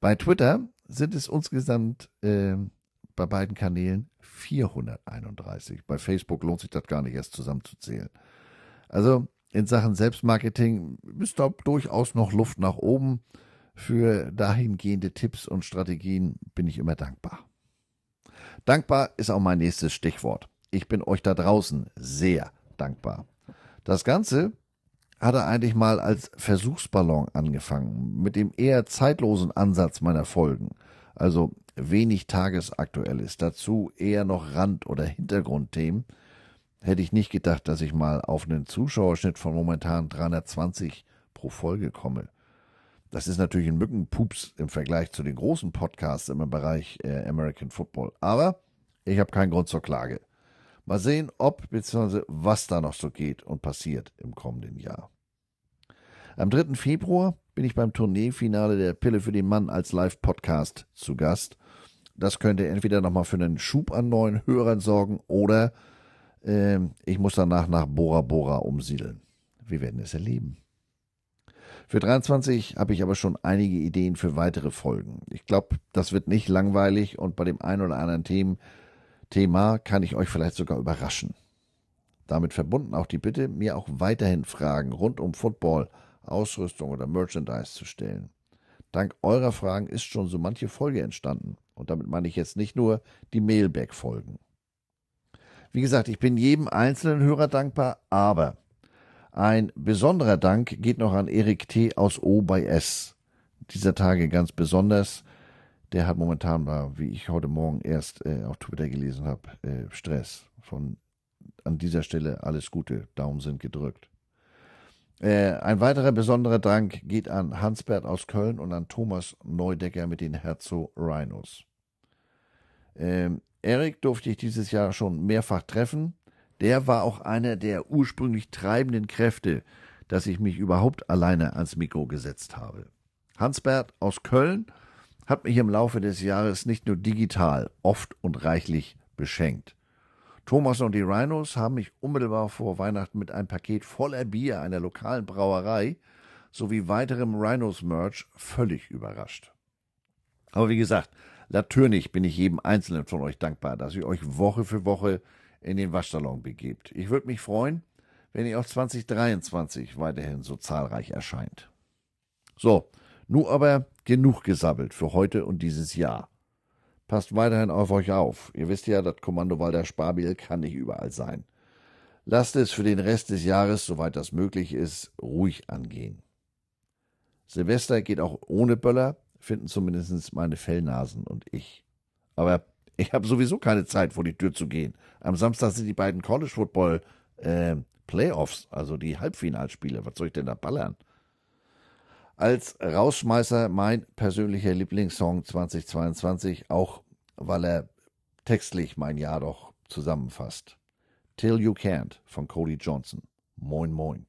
Bei Twitter sind es insgesamt äh, bei beiden Kanälen 431. Bei Facebook lohnt sich das gar nicht erst zusammenzuzählen. Also in Sachen Selbstmarketing ist da durchaus noch Luft nach oben. Für dahingehende Tipps und Strategien bin ich immer dankbar. Dankbar ist auch mein nächstes Stichwort. Ich bin euch da draußen sehr dankbar. Das Ganze hatte eigentlich mal als Versuchsballon angefangen, mit dem eher zeitlosen Ansatz meiner Folgen. Also wenig tagesaktuelles, dazu eher noch Rand- oder Hintergrundthemen. Hätte ich nicht gedacht, dass ich mal auf einen Zuschauerschnitt von momentan 320 pro Folge komme. Das ist natürlich ein Mückenpups im Vergleich zu den großen Podcasts im Bereich äh, American Football. Aber ich habe keinen Grund zur Klage. Mal sehen, ob bzw. was da noch so geht und passiert im kommenden Jahr. Am 3. Februar bin ich beim Tourneefinale der Pille für den Mann als Live-Podcast zu Gast. Das könnte entweder nochmal für einen Schub an neuen Hörern sorgen oder Ähm, ich muss danach nach Bora Bora umsiedeln. Wir werden es erleben. Für 23 habe ich aber schon einige Ideen für weitere Folgen. Ich glaube, das wird nicht langweilig und bei dem einen oder anderen Themen, Thema kann ich euch vielleicht sogar überraschen. Damit verbunden auch die Bitte, mir auch weiterhin Fragen rund um Football, Ausrüstung oder Merchandise zu stellen. Dank eurer Fragen ist schon so manche Folge entstanden. Und damit meine ich jetzt nicht nur die Mailback-Folgen. Wie gesagt, ich bin jedem einzelnen Hörer dankbar, aber ein besonderer Dank geht noch an Erik T. aus O bei S. Dieser Tage ganz besonders. Der hat momentan, wie ich heute Morgen erst äh, auf Twitter gelesen habe, äh, Stress. Von an dieser Stelle alles Gute. Daumen sind gedrückt. Äh, ein weiterer besonderer Dank geht an Hansbert aus Köln und an Thomas Neudecker mit den Herzo Rhinos. Ähm, Erik durfte ich dieses Jahr schon mehrfach treffen. Der war auch einer der ursprünglich treibenden Kräfte, dass ich mich überhaupt alleine ans Mikro gesetzt habe. Hansbert aus Köln hat mich im Laufe des Jahres nicht nur digital oft und reichlich beschenkt. Thomas und die Rhinos haben mich unmittelbar vor Weihnachten mit einem Paket voller Bier einer lokalen Brauerei sowie weiterem Rhinos-Merch völlig überrascht. Aber wie gesagt, natürlich bin ich jedem Einzelnen von euch dankbar, dass ihr euch Woche für Woche in den Waschsalon begebt. Ich würde mich freuen, wenn ihr auch 2023 weiterhin so zahlreich erscheint. So, nun aber genug gesabbelt für heute und dieses Jahr. Passt weiterhin auf euch auf. Ihr wisst ja, das Kommando Walter Sparbiel kann nicht überall sein. Lasst es für den Rest des Jahres, soweit das möglich ist, ruhig angehen. Silvester geht auch ohne Böller, finden zumindest meine Fellnasen und ich. Aber ich habe sowieso keine Zeit, vor die Tür zu gehen. Am Samstag sind die beiden College Football äh, Playoffs, also die Halbfinalspiele. Was soll ich denn da ballern? als Rausschmeißer mein persönlicher Lieblingssong 2022, auch weil er textlich mein Jahr doch zusammenfasst. Till You Can't von Cody Johnson. Moin, moin.